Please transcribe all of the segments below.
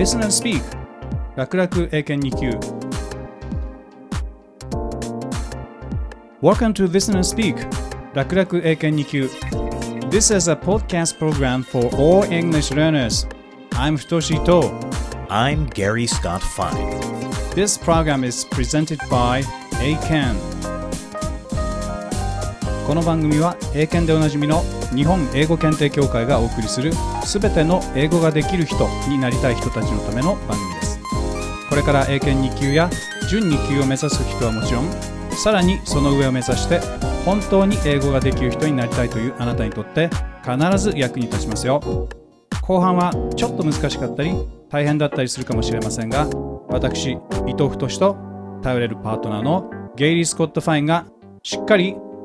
Listen and Speak 楽々英検2級。Welcome to Listen and Speak 楽々英検2級。This is a podcast program for all English learners. I'm Futoshi Ito I'm Gary Scott Fine This program is presented by Eiken この番組は英検でおなじみの日本英語検定協会がお送りするすべての英語ができる人になりたい人たちのための番組です。これから英検2級や準2級を目指す人はもちろんさらにその上を目指して本当に英語ができる人になりたいというあなたにとって必ず役に立ちますよ。後半はちょっと難しかったり大変だったりするかもしれませんが私伊藤太と頼れるパートナーのゲイリー・スコット・ファインがしっかり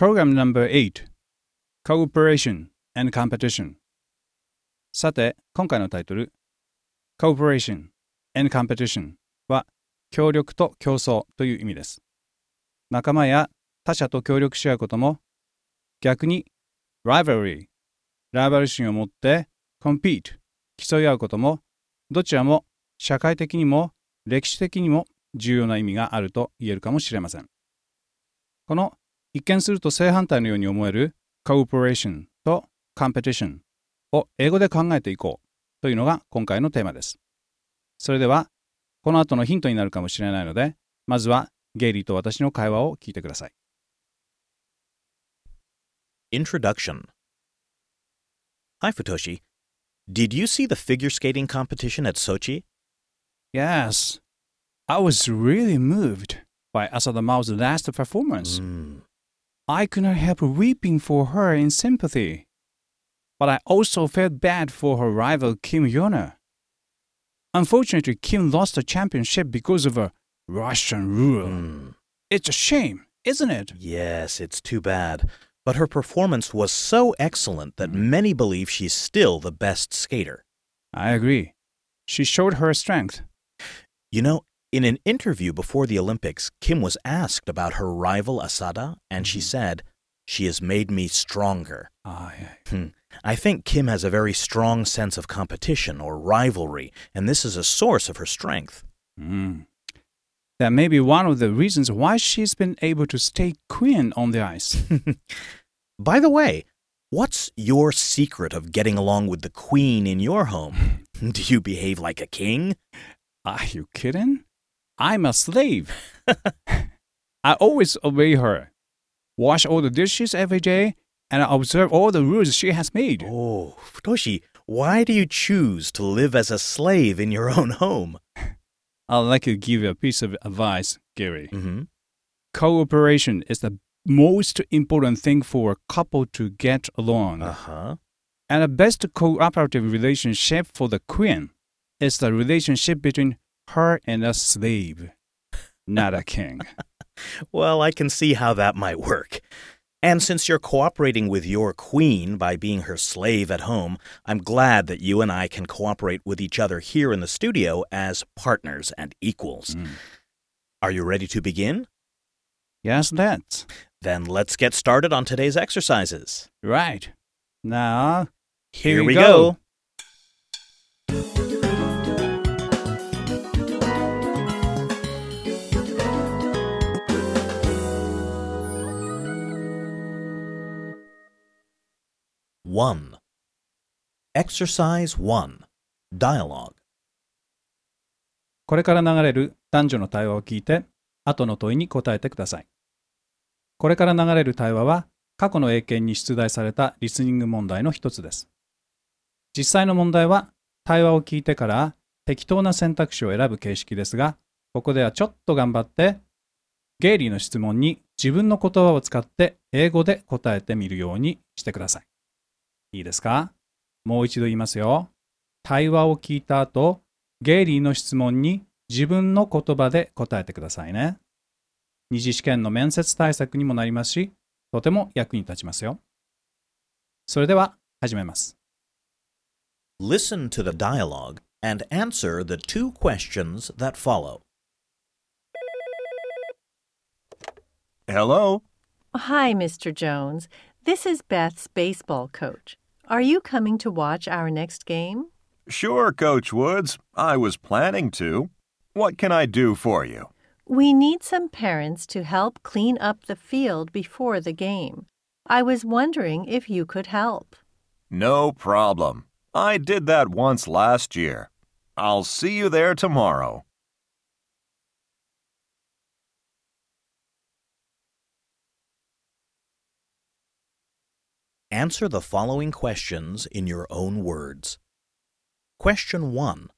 Program number 8 Cooperation and Competition. さて、今回のタイトル。Cooperation and Competition は協力と競争という意味です。仲間や他者と協力し合うことも逆に rivalry ライバル心を持って compete 競い合うこともどちらも社会的にも歴史的にも重要な意味があると言えるかもしれません。この一見すると正反対のように思える cooperation と competition を英語で考えていこうというのが今回のテーマですそれではこの後のヒントになるかもしれないのでまずはゲイリーと私の会話を聞いてください Introduction Hi, Futoshi. Did you see the figure skating competition at Sochi? Yes, I was really moved by Asada Mao's last performance. Mm. I could not help weeping for her in sympathy. But I also felt bad for her rival Kim Yuna. Unfortunately, Kim lost the championship because of a Russian rule. Mm. It's a shame, isn't it? Yes, it's too bad. But her performance was so excellent that many believe she's still the best skater. I agree. She showed her strength. You know, in an interview before the Olympics, Kim was asked about her rival Asada, and she said, She has made me stronger. Ah, yeah. Hmm. I think Kim has a very strong sense of competition or rivalry, and this is a source of her strength. Mm. That may be one of the reasons why she's been able to stay queen on the ice. By the way, what's your secret of getting along with the queen in your home? Do you behave like a king? Are you kidding? I'm a slave. I always obey her, wash all the dishes every day, and I observe all the rules she has made. Oh, Futoshi, why do you choose to live as a slave in your own home? I'd like to give you a piece of advice, Gary. Mm-hmm. Cooperation is the most important thing for a couple to get along. Uh huh. And the best cooperative relationship for the queen is the relationship between her and a slave, not a king. Well, I can see how that might work. And since you're cooperating with your queen by being her slave at home, I'm glad that you and I can cooperate with each other here in the studio as partners and equals. Mm. Are you ready to begin? Yes, that's Then let's get started on today's exercises. right. Now, Here, we we go. go. One. Exercise one. Dialogue. これから流れる男女の対話を聞いて、後の問いに答えてください。これから流れる対話は、過去の英検に出題されたリスニング問題の一つです。実際の問題は、対話を聞いてから適当な選択肢を選ぶ形式ですが、ここではちょっと頑張って、ゲイリーの質問に自分の言葉を使って英語で答えてみるようにしてください。いいですか？もう一度言いますよ。対話を聞いた後、ゲイリーの質問に自分の言葉で答えてくださいね。二次試験の面接対策にもなりますし、とても役に立ちますよ。それでは始めます。Listen to the dialogue and answer the two questions that follow. Hello? Hi, Mr. Jones. This is Beth's baseball coach. Are you coming to watch our next game? Sure, Coach Woods. I was planning to. What can I do for you? We need some parents to help clean up the field before the game. I was wondering if you could help. No problem. I did that once last year. I'll see you there tomorrow. Answer the following questions in your own words. Question 1.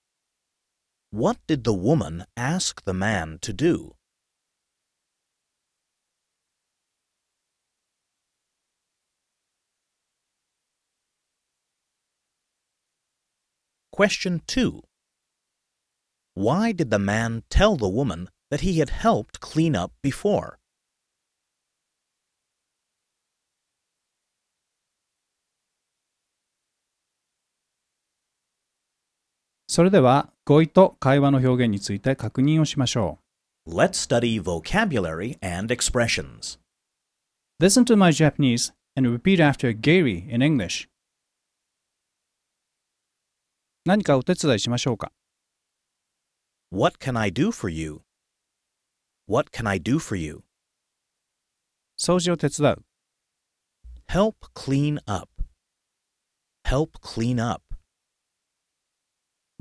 What did the woman ask the man to do? Question 2. Why did the man tell the woman that he had helped clean up before? それでは語彙と会話の表現について確認をしましょ Let's study vocabulary and expressions. う。Listen to my Japanese and repeat after Gary in English. 何かお手伝いしましょうか What can I do for you? What can I do for you? 掃除を手伝う。 Help clean up. Help clean up.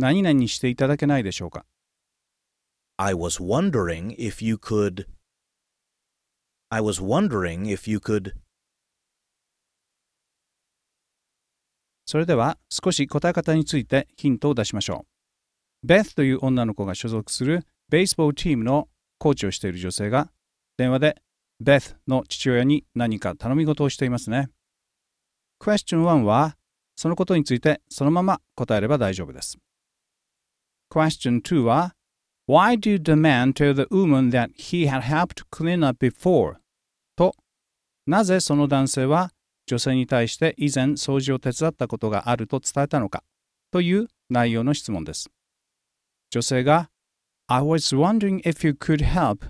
何々していただけないでしょうか？I was wondering if you could. I was wondering if you could. それでは少し答え方についてヒントを出しましょう。ベスという女の子が所属するベースボールチームのコーチをしている女性が電話でベスの父親に何か頼み事をしていますね。Question 1はそのことについてそのまま答えれば大丈夫です。Question 2は Why did the man tell the woman that he had helped clean up before? となぜその男性は女性に対して以前掃除を手伝ったことがあると伝えたのかという内容の質問です。女性が I was wondering if you could help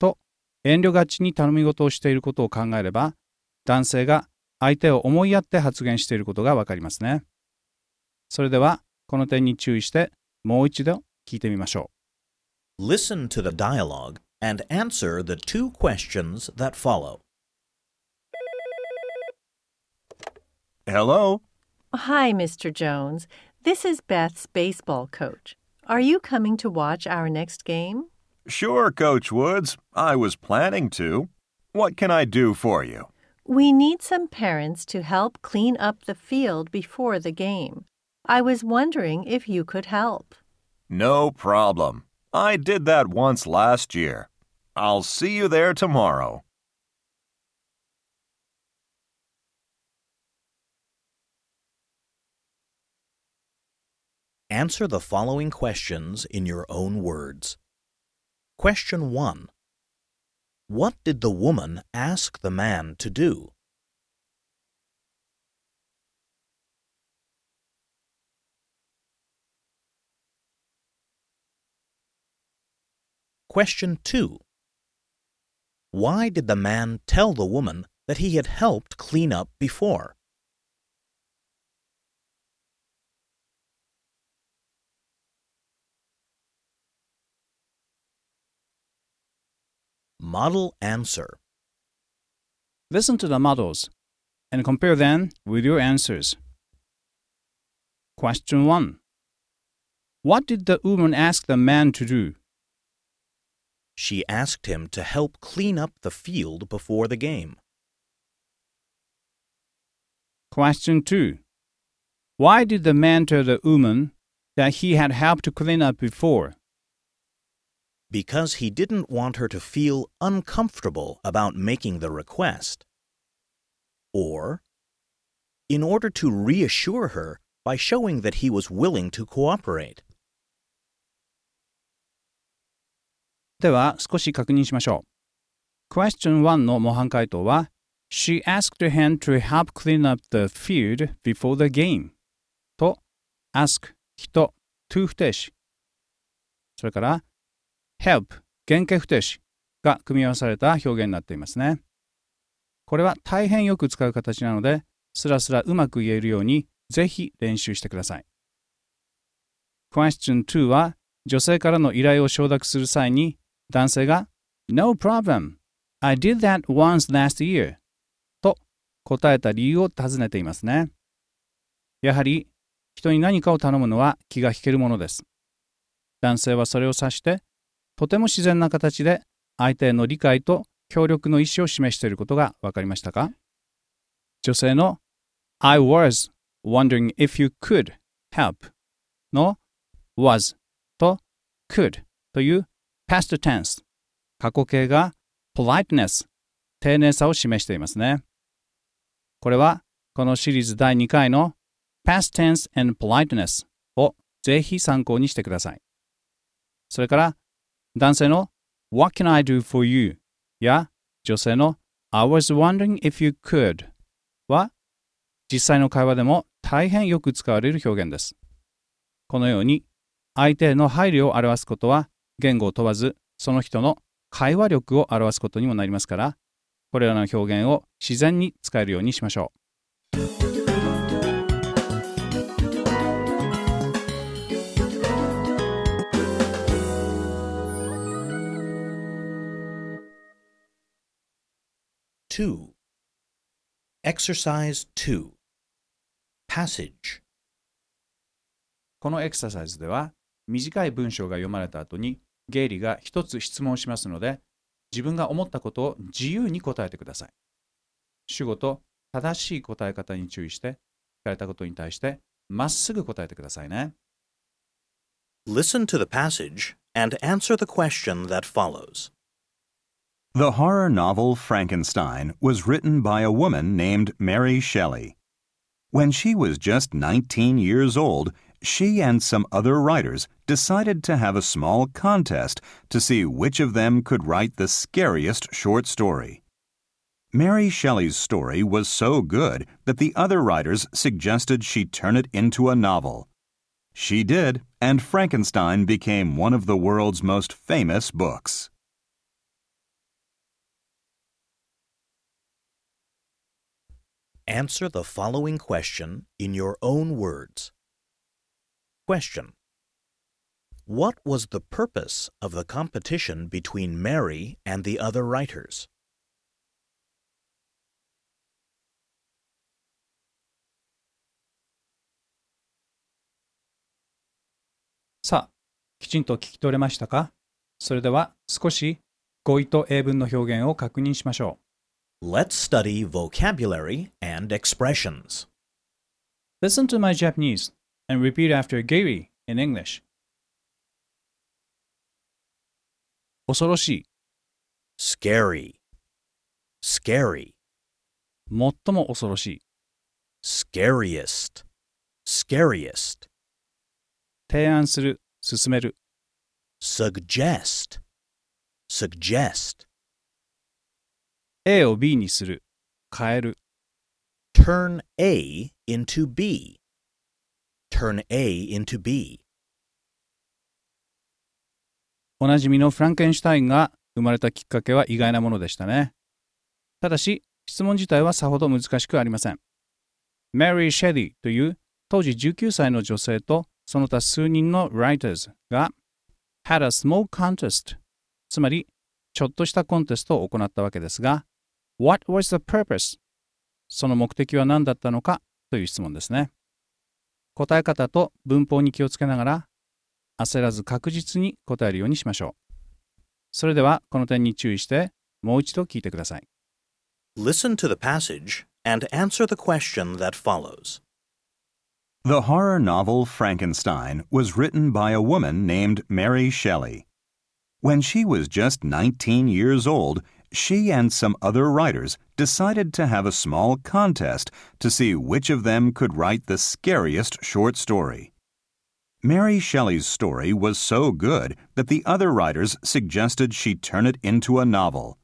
と遠慮がちに頼み事をしていることを考えれば男性が相手を思いやって発言していることがわかりますね。それではこの点に注意してもう一度聞いてみましょう。 Listen to the dialogue and answer the two questions that follow. Hello? Hi, Mr. Jones. This is Beth's baseball coach. Are you coming to watch our next game? Sure, Coach Woods. I was planning to. What can I do for you? We need some parents to help clean up the field before the game. I was wondering if you could help. No problem. I did that once last year. I'll see you there tomorrow. Answer the following questions in your own words. Question 1. What did the woman ask the man to do? Question 2. Why did the man tell the woman that he had helped clean up before? Model answer. Listen to the models and compare them with your answers. Question 1. What did the woman ask the man to do? She asked him to help clean up the field before the game. Question 2. Why did the man tell the woman that he had helped to clean up before? because he didn't want her to feel uncomfortable about making the request. Or, in order to reassure her by showing that he was willing to cooperate. では少し確認しましょう。Question 1の模範解答は She asked him to help clean up the field before the game と ask 人 to 不定詞それから help 原型不定詞が組み合わされた表現になっていますね。これは大変よく使う形なので、スラスラうまく言えるようにぜひ練習してください。Question 2は女性からの依頼を承諾する際に男性が No problem. I did that once last year と答えた理由を尋ねていますね。やはり人に何かを頼むのは気が引けるものです。男性はそれを指してとても自然な形で相手への理解と協力の意思を示していることが分かりましたか？女性の I was wondering if you could help の was と could という past tense 過去形が politeness 丁寧さを示していますね。これはこのシリーズ第2回の past tense and politeness をぜひ参考にしてください。それから男性の What can I do for you? や女性の I was wondering if you could は実際の会話でも大変よく使われる表現です。このように相手への配慮を表すことは言語を問わずその人の会話力を表すことにもなりますからこれらの表現を自然に使えるようにしましょう。2. Exercise 2 Passage このエクササイズでは短い文章が読まれた後にゲイリーが一つ質問しますので自分が思ったことを自由に答えてください。主語と正しい答え方に注意して聞かれたことに対してまっすぐ答えてくださいね。Listen to the passage and answer the question that follows. The horror novel Frankenstein was written by a woman named Mary Shelley. When she was just 19 years old, she and some other writers decided to have a small contest to see which of them could write the scariest short story. Mary Shelley's story was so good that the other writers suggested she turn it into a novel. She did, and Frankenstein became one of the world's most famous books. Answer the following question in your own words. Question What was the purpose of the competition between Mary and the other writers? さあ、きちんと聞き取れましたかそれでは少し語彙と英文の表現を確認しましょう。Let's study vocabulary and expressions. Listen to my Japanese and repeat after Gary in English. 恐ろしい、 Scary. Scary. 最も恐ろしい、 Scariest. Scariest. 提案する、進める、 Suggest. Suggest. A を B にする、変える、 Turn A into B. Turn A into B. おなじみのフランケンシュタインが生まれたきっかけは意外なものでしたね。ただし、質問自体はさほど難しくありません。Mary Shelley という当時19歳の女性とその他数人の writers が had a small contest つまりちょっとしたコンテストを行ったわけですが What was the purpose? その目的は何だったのかという質問ですね。答え方と文法に気をつけながら焦らず確実に答えるようにしましょう。それではこの点に注意してもう一度聞いてください。 Listen to the passage and answer the question that follows. The horror novel Frankenstein was written by a woman named Mary Shelley. When she was just 19 years old, she and some other writers decided to have a small contest to see which of them could write the scariest short story. Mary Shelley's story was so good that the other writers suggested she turn it into a novel.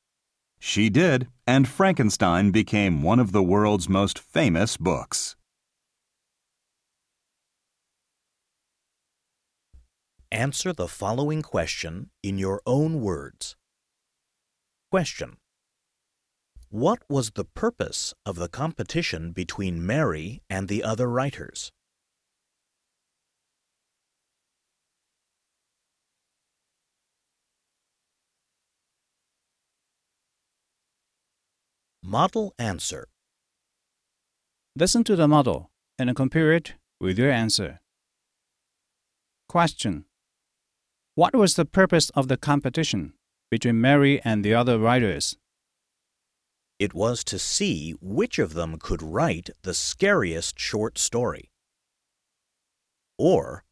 She did, and Frankenstein became one of the world's most famous books. Answer the following question in your own words. Question. What was the purpose of the competition between Mary and the other writers? Model answer. Listen to the model and compare it with your answer. Question What was the purpose of the competition between Mary and the other writers? It was to see which of them could write the scariest short story. Or,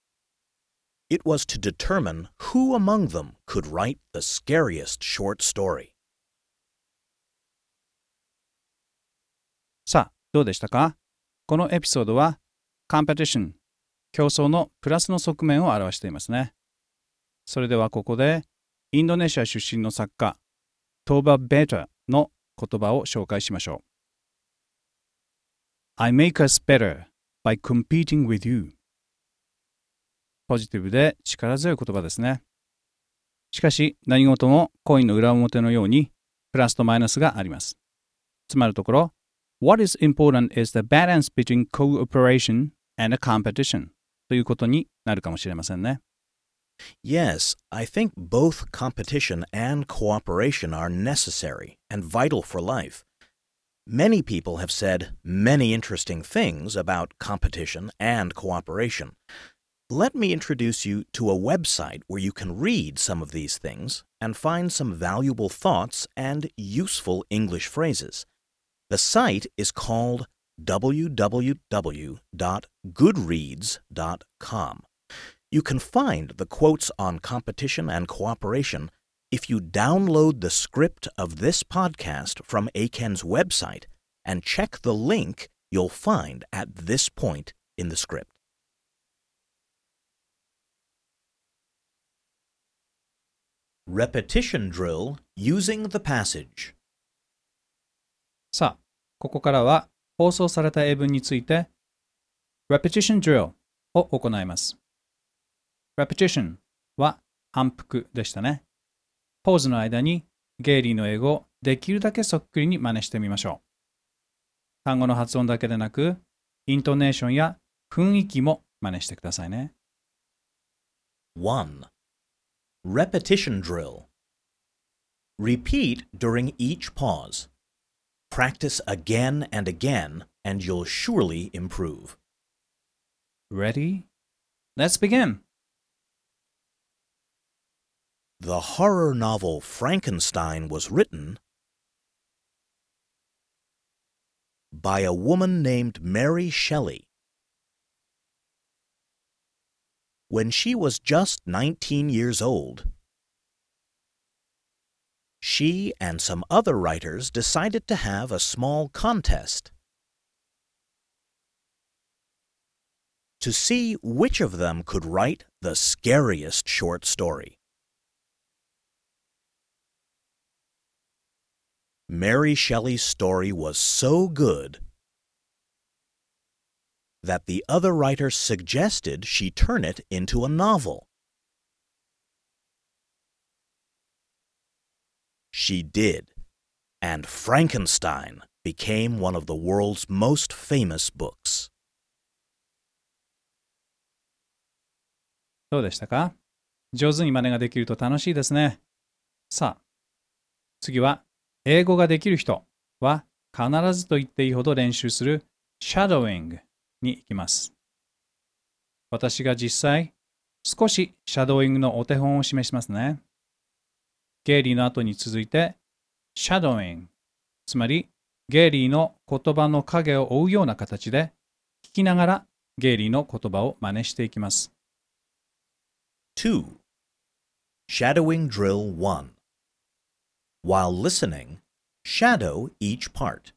it was to determine who among them could write the scariest short story. さあ、どうでしたかこのエピソードは、カンペティション、競争のプラスの側面を表していますね。それではここで、インドネシア出身の作家、トーバ・ベータの言葉を紹介しましょう。I make us better by competing with you. ポジティブで力強い言葉ですね。しかし、何事もコインの裏表のように、プラスとマイナスがあります。つまるところ、What is important is the balance between cooperation and competition ということになるかもしれませんね。Yes, I think both competition and cooperation are necessary and vital for life. Many people have said many interesting things about competition and cooperation. Let me introduce you to a website where you can read some of these things and find some valuable thoughts and useful English phrases. The site is called www.goodreads.com. You can find the quotes on competition and cooperation if you download the script of this podcast from Eiken's website and check the link you'll find at this point in the script. Repetition Drill Using the Passage さあ、ここからは放送された英文について Repetition Drill を行います。Repetition は反復でしたね。ポーズの間にゲイリーの英語をできるだけそっくりに真似してみましょう。単語の発音だけでなく、イントネーションや雰囲気も真似してくださいね。1. Repetition drill. Repeat during each pause. Practice again and again, and you'll surely improve. Ready? Let's begin! The horror novel Frankenstein was written by a woman named Mary Shelley. When she was just 19 years old, she and some other writers decided to have a small contest to see which of them could write the scariest short story. Mary Shelley's story was so good that the other writers suggested she turn it into a novel. She did, and Frankenstein became one of the world's most famous books. どうでしたか上手に真似ができると楽しいですね。さあ、次は 英語ができる人は必ずと言っていいほど練習する shadowing に行きます。私が実際少しシャドーイングのお手本を示しますね。ゲイリーの後に続いて shadowing つまりゲイリーの言葉の影を追うような形で聞きながらゲイリーの言葉を真似していきます。2. Shadowing Drill 1. While listening, shadow each part.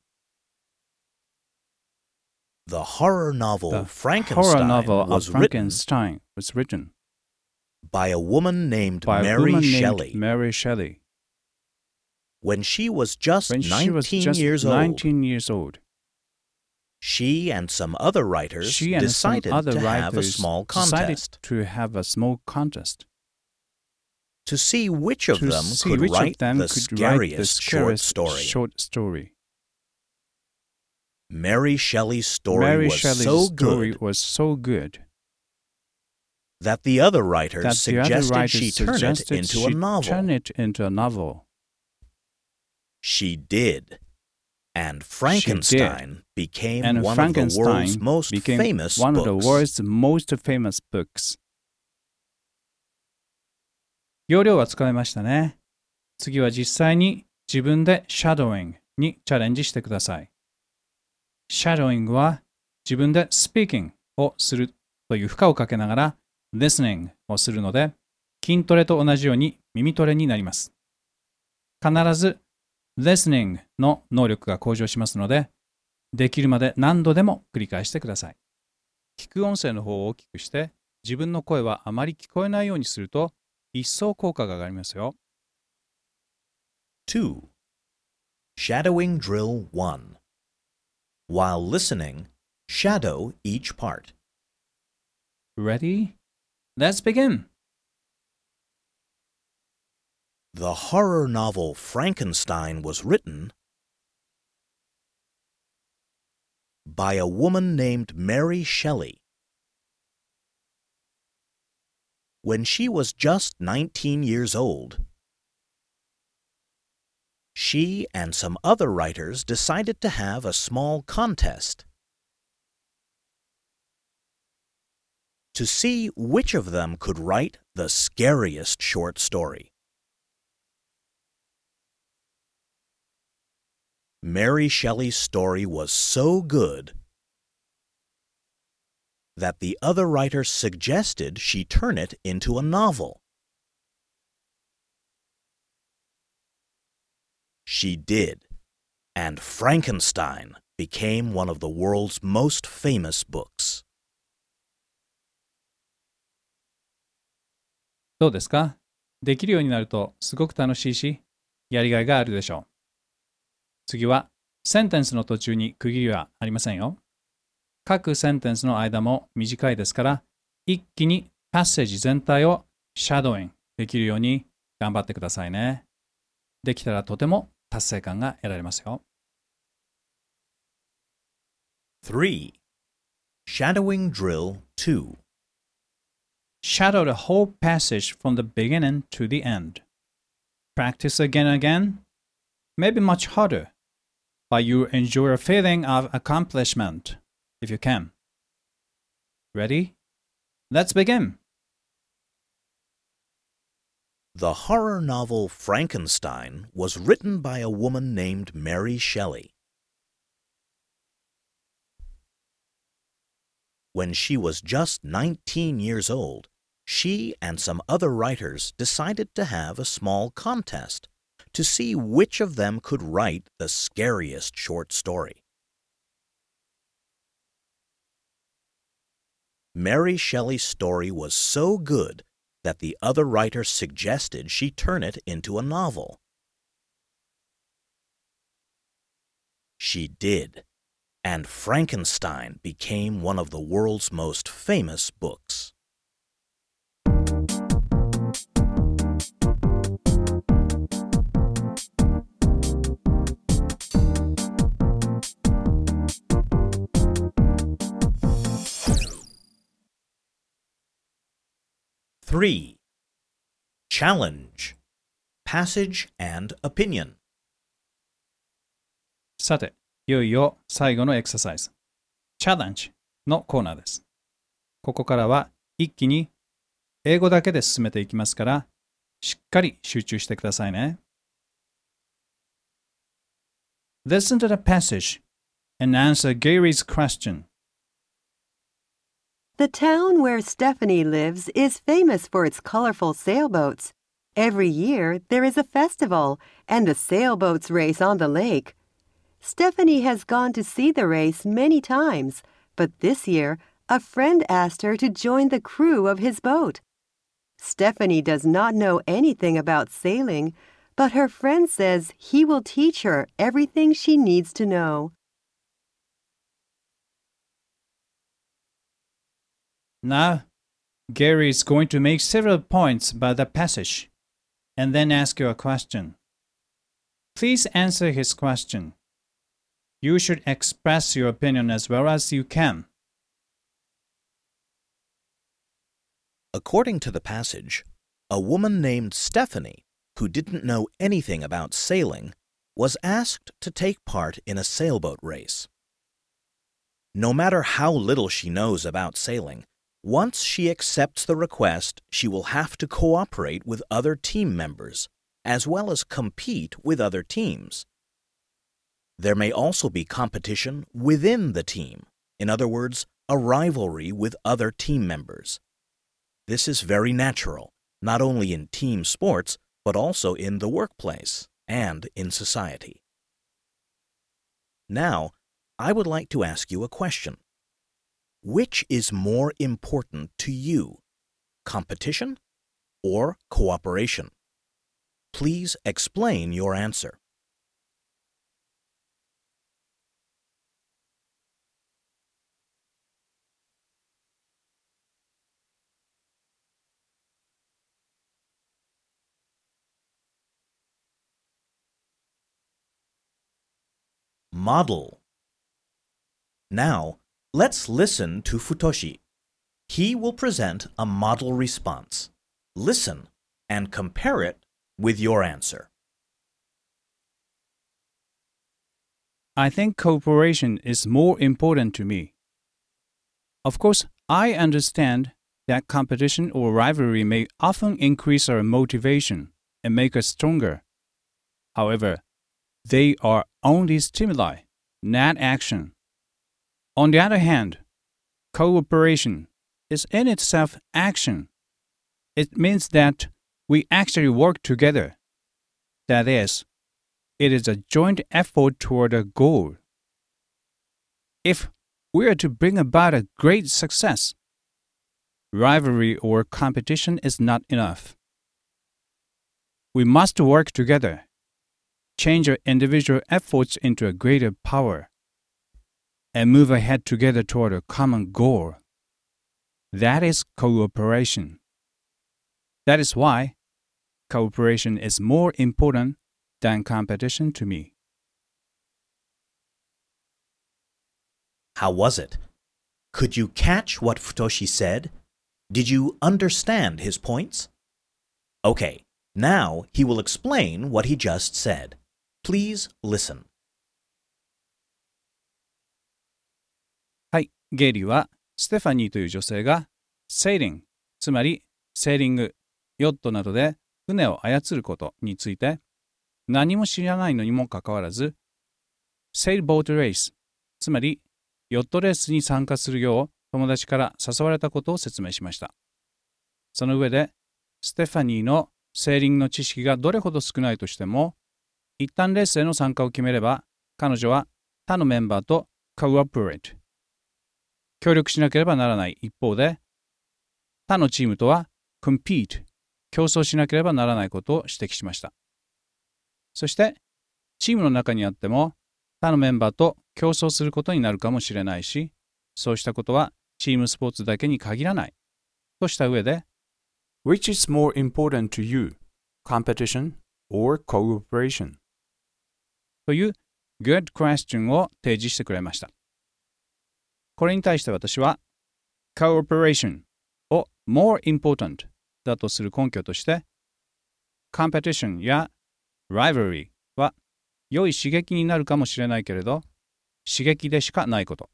The horror novel The Frankenstein horror novel was of written was written by a woman named by Mary woman Shelley named Mary Shelley when she was just when 19 was just years old. 19 years old. She and some other writers She and some decided other to have a writers small decided contest to have a small contest to see which of to them could write them the could write the scariest short story. short story. Mary Shelley's story Mary was Shelley's so story good was so good that the other writers that suggested other writers she turn it into a novel. turn it into a novel. She did. And Frankenstein became and one Frankenstein of the world's most famous one books. of the world's most famous books. 要領は使えましたね。次は実際に自分でシャドーイングにチャレンジしてください。シャドーイングは自分で speaking をするという負荷をかけながら listening をするので筋トレと同じように耳トレになります。必ず listening の能力が向上しますのでできるまで何度でも繰り返してください。聞く音声の方を大きくして、自分の声はあまり聞こえないようにすると、一層効果が上がりますよ。 2. Shadowing Drill 1. While listening, shadow each part. Ready? Let's begin! The horror novel Frankenstein was written by a woman named Mary Shelley. When she was just 19 years old, she and some other writers decided to have a small contest to see which of them could write the scariest short story. Mary Shelley's story was so good that the other writers suggested she turn it into a novel. She did, and Frankenstein became one of the world's most famous books. どうですかできるようになるとすごく楽しいし、やりがいがあるでしょう。次は、センテンスの途中に区切りはありませんよ。 各センテンスの間も短いですから、一気にパッセージ全体をシャドーイングできるように頑張ってくださいね。できたらとても達成感が得られますよ。3. Shadowing Drill 2. Shadow the whole passage from the beginning to the end. Practice again and again, maybe much harder, but you enjoy a feeling of accomplishment if you can. Ready? Let's begin. The horror novel Frankenstein was written by a woman named Mary Shelley. When she was just 19 years old, she and some other writers decided to have a small contest to see which of them could write the scariest short story. Mary Shelley's story was so good that the other writer suggested she turn it into a novel. She did, and Frankenstein became one of the world's most famous books. Three. Challenge. Passage and opinion. さて、いよいよ最後のエクササイズ。チャレンジのコーナーです。ここからは一気に英語だけで進めていきますから、しっかり集中してくださいね。Listen to the passage and answer Gary's question. The town where Stephanie lives is famous for its colorful sailboats. Every year there is a festival and a sailboats race on the lake. Stephanie has gone to see the race many times, but this year a friend asked her to join the crew of his boat. Stephanie does not know anything about sailing, but her friend says he will teach her everything she needs to know. Now, Gary is going to make several points about the passage and then ask you a question. Please answer his question. You should express your opinion as well as you can. According to the passage, a woman named Stephanie, who didn't know anything about sailing, was asked to take part in a sailboat race. No matter how little she knows about sailing, once she accepts the request, she will have to cooperate with other team members, as well as compete with other teams. There may also be competition within the team, in other words, a rivalry with other team members. This is very natural, not only in team sports, but also in the workplace and in society. Now, I would like to ask you a question. Which is more important to you, competition or cooperation? Please explain your answer. Model. Now, let's listen to Futoshi. He will present a model response. Listen and compare it with your answer. I think cooperation is more important to me. Of course, I understand that competition or rivalry may often increase our motivation and make us stronger. However, they are only stimuli, not action. On the other hand, cooperation is in itself action. It means that we actually work together. That is, it is a joint effort toward a goal. If we are to bring about a great success, rivalry or competition is not enough. We must work together change our individual efforts into a greater power, and move ahead together toward a common goal. That is cooperation. That is why cooperation is more important than competition to me. How was it? Could you catch what Futoshi said? Did you understand his points? Okay, now he will explain what he just said. Please listen. ゲイリーはステファニーという女性がセーリング、つまりセーリング、ヨットなどで船を操ることについて何も知らないのにもかかわらず、セールボートレース、つまりヨットレースに参加するよう友達から誘われたことを説明しました。その上で、ステファニーのセーリングの知識がどれほど少ないとしても、一旦レースへの参加を決めれば、彼女は他のメンバーと cooperate 協力しなければならない一方で、他のチームとは compete 競争しなければならないことを指摘しました。そして、チームの中にあっても、他のメンバーと競争することになるかもしれないし、そうしたことはチームスポーツだけに限らない。とした上で、Which is more important to you? Competition or cooperation? という good question を提示してくれました。これに対して私は cooperation を more important だとする根拠として competition や rivalry は良い刺激になるかもしれないけれど刺激でしかないこと。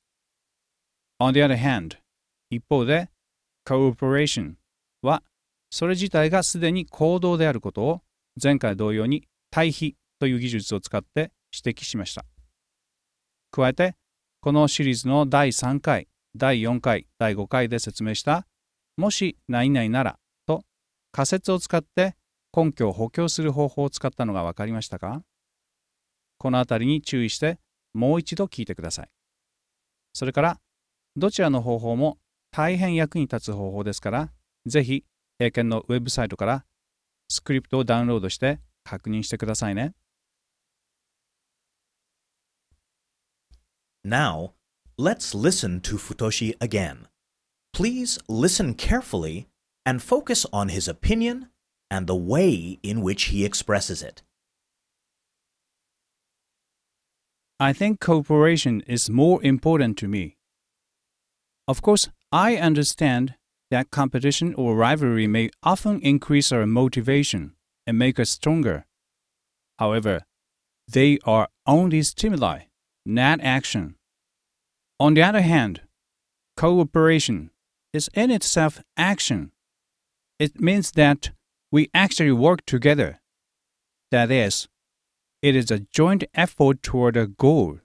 On the other hand 一方で cooperation はそれ自体がすでに行動であることを前回同様に対比という技術を使って指摘しました。加えて、このシリーズの第3回、第4回、第5回で説明した、もし何々ならと仮説を使って根拠を補強する方法を使ったのが分かりましたか？このあたりに注意してもう一度聞いてください。それから、どちらの方法も大変役に立つ方法ですから、ぜひ、英検のウェブサイトからスクリプトをダウンロードして確認してくださいね。Now, let's listen to Futoshi again. Please listen carefully and focus on his opinion and the way in which he expresses it. I think cooperation is more important to me. Of course, I understand that competition or rivalry may often increase our motivation and make us stronger. However, they are only stimuli, not action. On the other hand, cooperation is in itself action. It means that we actually work together. That is, it is a joint effort toward a goal.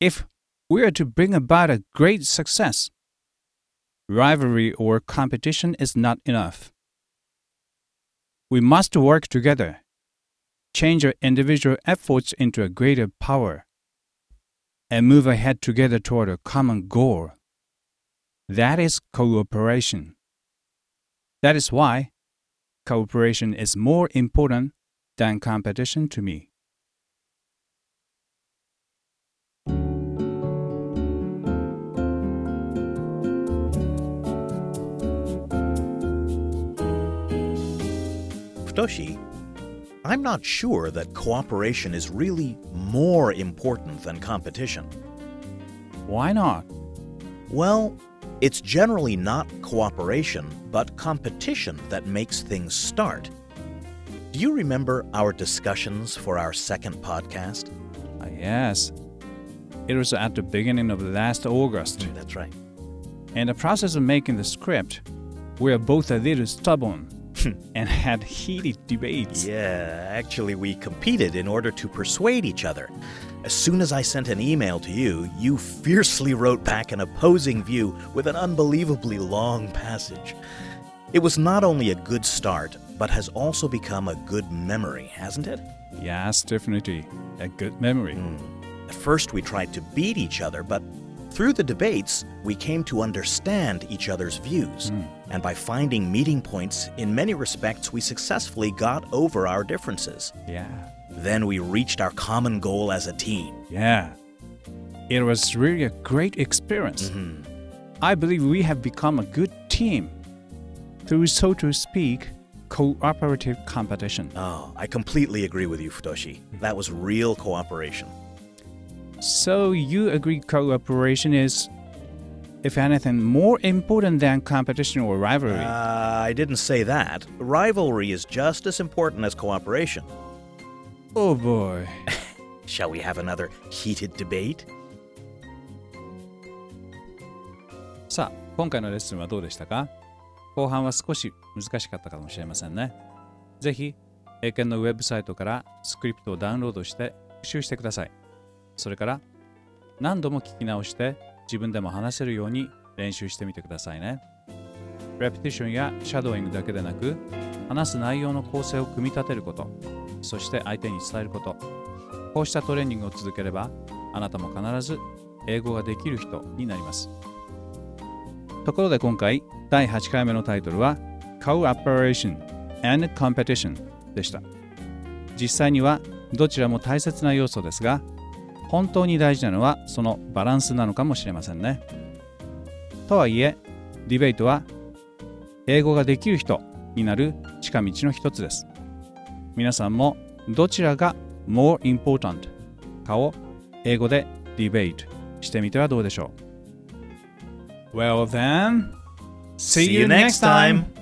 If we are to bring about a great success, rivalry or competition is not enough. We must work together, change our individual efforts into a greater power, and move ahead together toward a common goal. That is cooperation. That is why cooperation is more important than competition to me. 'Futoshi, I'm not sure that cooperation is really more important than competition. Why not? Well, it's generally not cooperation, but competition that makes things start. Do you remember our discussions for our second podcast? Ah, yes. It was at the beginning of last August. That's right. In the process of making the script, we were both a little stubborn and had heated debates. Yeah, actually, we competed in order to persuade each other. As soon as I sent an email to you, you fiercely wrote back an opposing view with an unbelievably long passage. It was not only a good start, but has also become a good memory, hasn't it? Yes, definitely. A good memory. Hmm. At first, we tried to beat each other, but through the debates, we came to understand each other's views. Hmm. And by finding meeting points, in many respects, we successfully got over our differences. Yeah. Then we reached our common goal as a team. Yeah. It was really a great experience. Mm-hmm. I believe we have become a good team through, so to speak, cooperative competition. Oh, I completely agree with you, Futoshi. That was real cooperation. So you agree cooperation is, if anything, more important than competition or rivalry? Uh, I didn't say that. Rivalry is just as important as cooperation. oh boy. Shall we have another heated debate? さあ、今回のレッスンはどうでしたか後半は少し難しかったかもしれませんね。ぜひ、英検のウェブサイトからスクリプトをダウンロードして復習してください。それから、何度も聞き直して自分でも話せるように練習してみてくださいね。レペティションやシャドーイングだけでなく、話す内容の構成を組み立てること、そして相手に伝えること、こうしたトレーニングを続ければ、あなたも必ず英語ができる人になります。ところで今回第8回目のタイトルは Cooperation and Competition でした実際にはどちらも大切な要素ですが本当に大事なのはそのバランスなのかもしれませんね。とはいえディベートは英語ができる人になる近道の一つです。皆さんもどちらが more important かを英語でディベートしてみてはどうでしょう。Well then, see, See you next time.